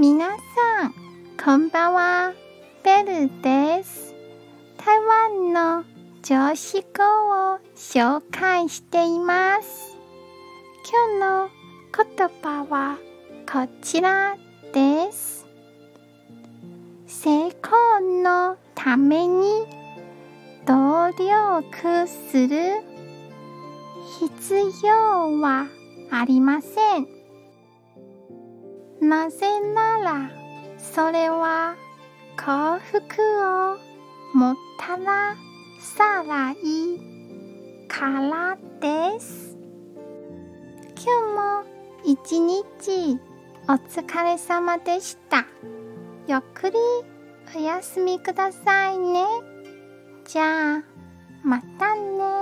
皆さん、こんばんは。ベルです。台湾の常識語を紹介しています。今日の言葉はこちらです。成功のために努力する必要はありません。なぜならそれは幸福を持ったらさらいいからです。今日も一日お疲れ様でした。ゆっくりお休みくださいね。じゃあ、またね。